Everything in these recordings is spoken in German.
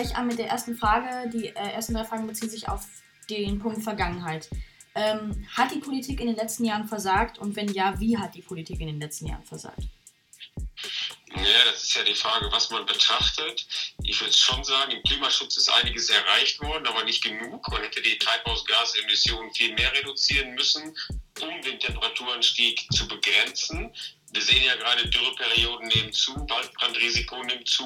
Gleich an mit der ersten Frage. Die äh, ersten drei Fragen beziehen sich auf den Punkt Vergangenheit. Ähm, hat die Politik in den letzten Jahren versagt und wenn ja, wie hat die Politik in den letzten Jahren versagt? Ja, das ist ja die Frage, was man betrachtet. Ich würde schon sagen, im Klimaschutz ist einiges erreicht worden, aber nicht genug. Man hätte die Treibhausgasemissionen viel mehr reduzieren müssen, um den Temperaturanstieg zu begrenzen. Wir sehen ja gerade Dürreperioden nehmen zu, Waldbrandrisiko nimmt zu.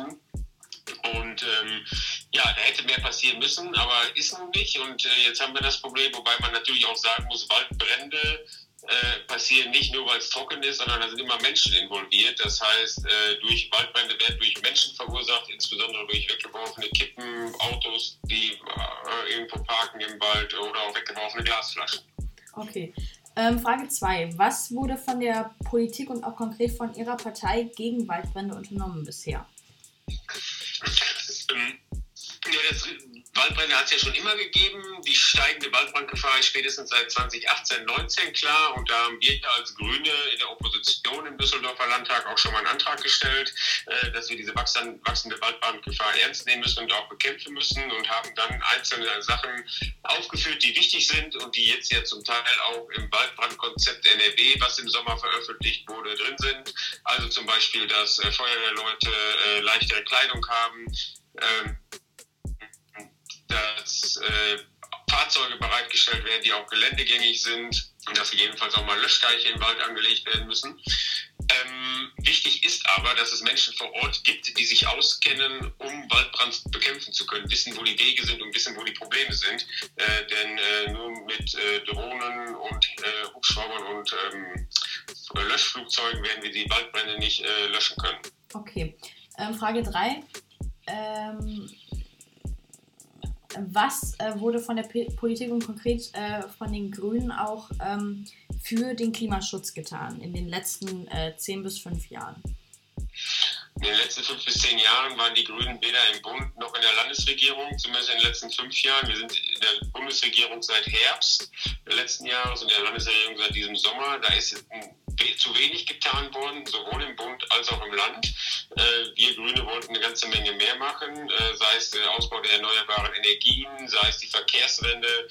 Und ähm, ja, da hätte mehr passieren müssen, aber ist nun nicht. Und äh, jetzt haben wir das Problem, wobei man natürlich auch sagen muss, Waldbrände äh, passieren nicht nur, weil es trocken ist, sondern da sind immer Menschen involviert. Das heißt, äh, durch Waldbrände werden durch Menschen verursacht, insbesondere durch weggeworfene Kippen, Autos, die äh, irgendwo parken im Wald oder auch weggeworfene Glasflaschen. Okay. Ähm, Frage 2. Was wurde von der Politik und auch konkret von Ihrer Partei gegen Waldbrände unternommen bisher? Waldbrände hat es ja schon immer gegeben. Die steigende Waldbrandgefahr ist spätestens seit 2018, 19 klar. Und da haben wir als Grüne in der Opposition im Düsseldorfer Landtag auch schon mal einen Antrag gestellt, äh, dass wir diese wachsende Waldbrandgefahr ernst nehmen müssen und auch bekämpfen müssen und haben dann einzelne Sachen aufgeführt, die wichtig sind und die jetzt ja zum Teil auch im Waldbrandkonzept NRW, was im Sommer veröffentlicht wurde, drin sind. Also zum Beispiel, dass äh, Feuerwehrleute äh, leichtere Kleidung haben. Dass äh, Fahrzeuge bereitgestellt werden, die auch geländegängig sind und dass jedenfalls auch mal Löschteiche im Wald angelegt werden müssen. Ähm, wichtig ist aber, dass es Menschen vor Ort gibt, die sich auskennen, um Waldbrand bekämpfen zu können, wissen, wo die Wege sind und wissen, wo die Probleme sind. Äh, denn äh, nur mit äh, Drohnen und äh, Hubschraubern und ähm, Löschflugzeugen werden wir die Waldbrände nicht äh, löschen können. Okay. Ähm, Frage 3. Was äh, wurde von der P Politik und konkret äh, von den Grünen auch ähm, für den Klimaschutz getan in den letzten äh, 10 bis 5 Jahren? In den letzten fünf bis zehn Jahren waren die Grünen weder im Bund noch in der Landesregierung, zumindest in den letzten fünf Jahren. Wir sind in der Bundesregierung seit Herbst letzten Jahres und in der Landesregierung seit diesem Sommer. Da ist zu wenig getan worden, sowohl im Bund als auch im Land. Äh, wir Grüne wollten eine ganze Menge mehr machen, äh, sei es der Ausbau der erneuerbaren Energien, sei es die Verkehrswende,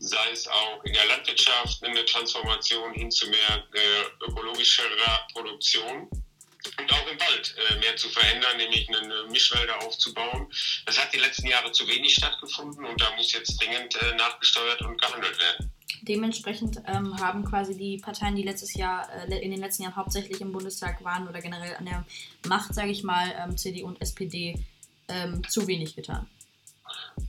sei es auch in der Landwirtschaft eine Transformation hin zu mehr äh, ökologischerer Produktion und auch im Wald äh, mehr zu verändern, nämlich eine Mischwälder aufzubauen. Das hat die letzten Jahre zu wenig stattgefunden und da muss jetzt dringend nachgesteuert und gehandelt werden. Dementsprechend ähm, haben quasi die Parteien, die letztes Jahr, äh, in den letzten Jahren hauptsächlich im Bundestag waren oder generell an der Macht, sage ich mal, ähm, CDU und SPD, ähm, zu wenig getan.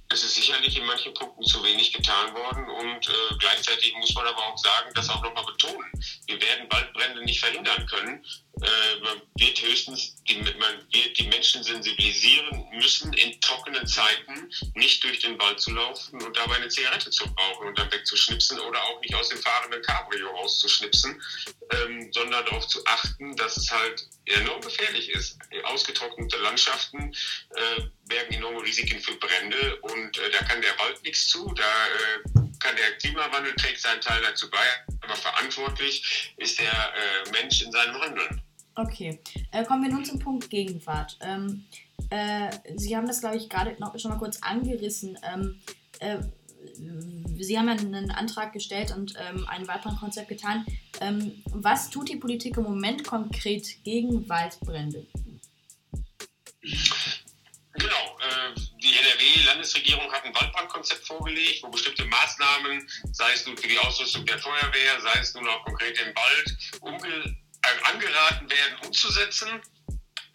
Es ist sicherlich in manchen Punkten zu wenig getan worden und äh, gleichzeitig muss man aber auch sagen, das auch nochmal betonen. Wir werden Waldbrände nicht verhindern können. Äh, man wird höchstens die, man wird die Menschen sensibilisieren müssen, in trockenen Zeiten nicht durch den Wald zu laufen und dabei eine Zigarette zu rauchen und dann wegzuschnipsen oder auch nicht aus dem fahrenden Cabrio rauszuschnipsen, ähm, sondern darauf zu achten, dass es halt enorm gefährlich ist. Ausgetrocknete Landschaften äh, bergen enorme Risiken für Brände und äh, da kann der Wald nichts zu, da äh, der Klimawandel trägt seinen Teil dazu bei, aber verantwortlich ist der äh, Mensch in seinem Handeln. Okay, äh, kommen wir nun zum Punkt Gegenwart. Ähm, äh, Sie haben das, glaube ich, gerade noch schon mal kurz angerissen. Ähm, äh, Sie haben ja einen Antrag gestellt und ähm, ein Waldbrandkonzept getan. Ähm, was tut die Politik im Moment konkret gegen Waldbrände? Die NRW-Landesregierung hat ein Waldbrandkonzept vorgelegt, wo bestimmte Maßnahmen, sei es nun für die Ausrüstung der Feuerwehr, sei es nun auch konkret im Wald, äh, angeraten werden, umzusetzen.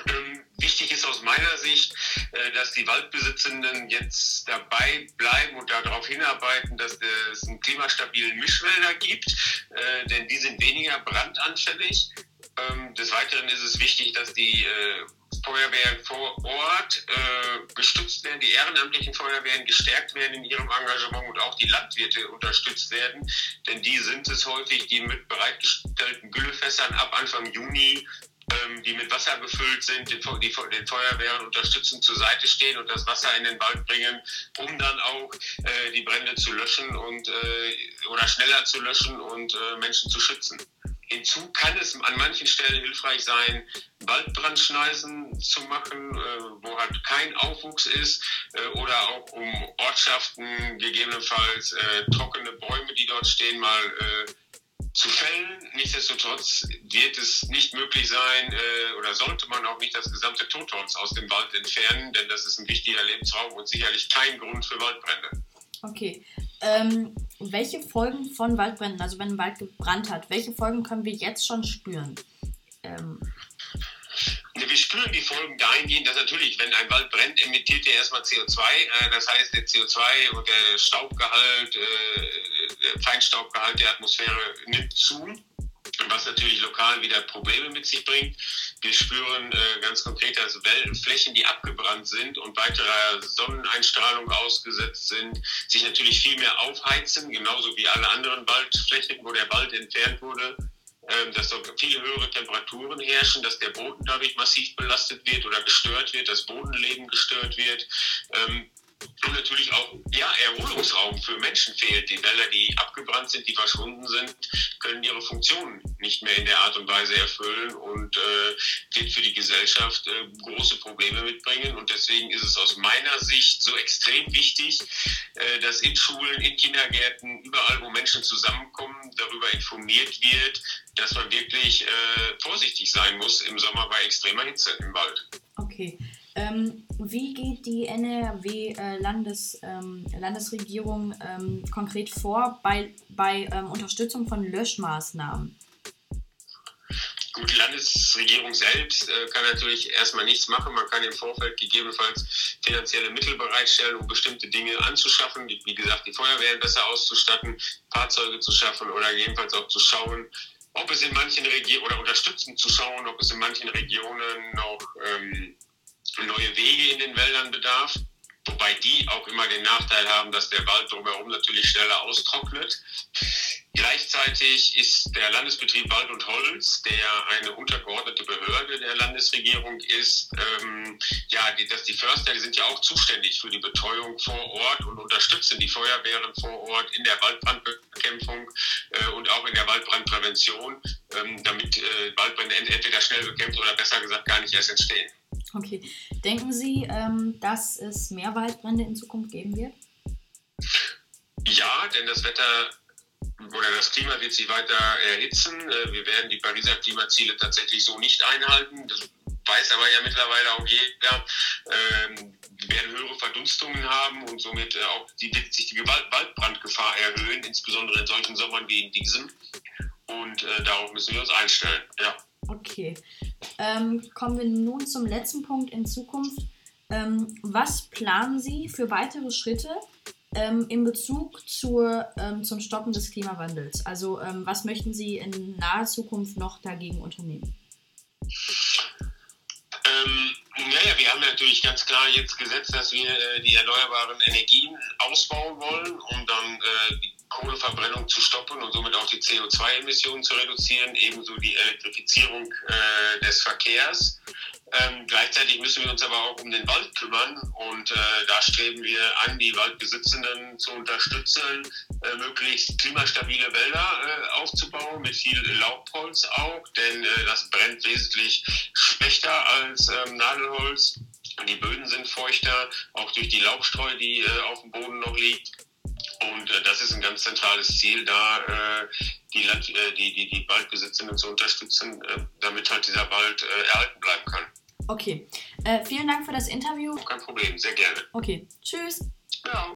Ähm, wichtig ist aus meiner Sicht, äh, dass die Waldbesitzenden jetzt dabei bleiben und darauf hinarbeiten, dass es einen klimastabilen Mischwälder gibt, äh, denn die sind weniger brandanfällig. Ähm, des Weiteren ist es wichtig, dass die äh, Feuerwehren vor Ort äh, gestützt werden, die ehrenamtlichen Feuerwehren gestärkt werden in ihrem Engagement und auch die Landwirte unterstützt werden. Denn die sind es häufig, die mit bereitgestellten Güllefässern ab Anfang Juni ähm, die mit Wasser gefüllt sind, den, die, den Feuerwehren unterstützend zur Seite stehen und das Wasser in den Wald bringen, um dann auch äh, die Brände zu löschen und äh, oder schneller zu löschen und äh, Menschen zu schützen. Hinzu kann es an manchen Stellen hilfreich sein, Waldbrandschneisen zu machen, äh, wo halt kein Aufwuchs ist äh, oder auch um Ortschaften, gegebenenfalls äh, trockene Bäume, die dort stehen, mal zu fällen. Nichtsdestotrotz wird es nicht möglich sein äh, oder sollte man auch nicht das gesamte Totholz aus dem Wald entfernen, denn das ist ein wichtiger Lebensraum und sicherlich kein Grund für Waldbrände. Okay. Ähm, welche Folgen von Waldbränden, also wenn ein Wald gebrannt hat, welche Folgen können wir jetzt schon spüren? Ähm, wir spüren die Folgen dahingehend, dass natürlich, wenn ein Wald brennt, emittiert er erstmal CO2. Äh, das heißt, der CO2 und der Staubgehalt, äh, der Feinstaubgehalt der Atmosphäre nimmt zu was natürlich lokal wieder Probleme mit sich bringt. Wir spüren äh, ganz konkret, dass Flächen, die abgebrannt sind und weiterer Sonneneinstrahlung ausgesetzt sind, sich natürlich viel mehr aufheizen, genauso wie alle anderen Waldflächen, wo der Wald entfernt wurde. Ähm, dass dort viel höhere Temperaturen herrschen, dass der Boden dadurch massiv belastet wird oder gestört wird, das Bodenleben gestört wird. Und natürlich auch ja, Erholungsraum für Menschen fehlt. Die Wälder, die abgebrannt sind, die verschwunden sind, können ihre Funktionen nicht mehr in der Art und Weise erfüllen und äh, wird für die Gesellschaft äh, große Probleme mitbringen. Und deswegen ist es aus meiner Sicht so extrem wichtig, äh, dass in Schulen, in Kindergärten, überall, wo Menschen zusammenkommen, darüber informiert wird, dass man wirklich äh, vorsichtig sein muss im Sommer bei extremer Hitze im Wald. Okay. Ähm, wie geht die NRW-Landes, äh, ähm, Landesregierung ähm, konkret vor bei, bei ähm, Unterstützung von Löschmaßnahmen? Gut, die Landesregierung selbst äh, kann natürlich erstmal nichts machen. Man kann im Vorfeld gegebenenfalls finanzielle Mittel bereitstellen, um bestimmte Dinge anzuschaffen. Wie gesagt, die Feuerwehren besser auszustatten, Fahrzeuge zu schaffen oder jedenfalls auch zu schauen, ob es in manchen Regionen oder unterstützend zu schauen, ob es in manchen Regionen noch ähm, neue Wege in den Wäldern bedarf, wobei die auch immer den Nachteil haben, dass der Wald drumherum natürlich schneller austrocknet. Gleichzeitig ist der Landesbetrieb Wald und Holz, der eine untergeordnete Behörde der Landesregierung ist, ähm, ja, die, dass die Förster, die sind ja auch zuständig für die Betreuung vor Ort und unterstützen die Feuerwehren vor Ort in der Waldbrandbekämpfung äh, und auch in der Waldbrandprävention, ähm, damit äh, Waldbrände entweder schnell bekämpft oder besser gesagt gar nicht erst entstehen. Okay. Denken Sie, ähm, dass es mehr Waldbrände in Zukunft geben wird? Ja, denn das Wetter oder das Klima wird sich weiter erhitzen. Äh, wir werden die Pariser Klimaziele tatsächlich so nicht einhalten. Das weiß aber ja mittlerweile auch jeder. Ähm, wir werden höhere Verdunstungen haben und somit äh, auch die, wird sich die Waldbrandgefahr erhöhen, insbesondere in solchen Sommern wie in diesem. Und äh, darauf müssen wir uns einstellen. Ja. Okay. Ähm, kommen wir nun zum letzten Punkt in Zukunft. Ähm, was planen Sie für weitere Schritte ähm, in Bezug zur, ähm, zum Stoppen des Klimawandels? Also ähm, was möchten Sie in naher Zukunft noch dagegen unternehmen? Ähm, naja, wir haben natürlich ganz klar jetzt gesetzt, dass wir äh, die erneuerbaren Energien ausbauen wollen, um Kohleverbrennung zu stoppen und somit auch die CO2-Emissionen zu reduzieren, ebenso die Elektrifizierung äh, des Verkehrs. Ähm, gleichzeitig müssen wir uns aber auch um den Wald kümmern und äh, da streben wir an, die Waldbesitzenden zu unterstützen, äh, möglichst klimastabile Wälder äh, aufzubauen, mit viel Laubholz auch, denn äh, das brennt wesentlich schlechter als ähm, Nadelholz. Die Böden sind feuchter, auch durch die Laubstreu, die äh, auf dem Boden noch liegt. Und äh, das ist ein ganz zentrales Ziel, da äh, die, Land, äh, die, die, die Waldbesitzenden zu unterstützen, äh, damit halt dieser Wald äh, erhalten bleiben kann. Okay. Äh, vielen Dank für das Interview. Kein Problem, sehr gerne. Okay. Tschüss. Ja.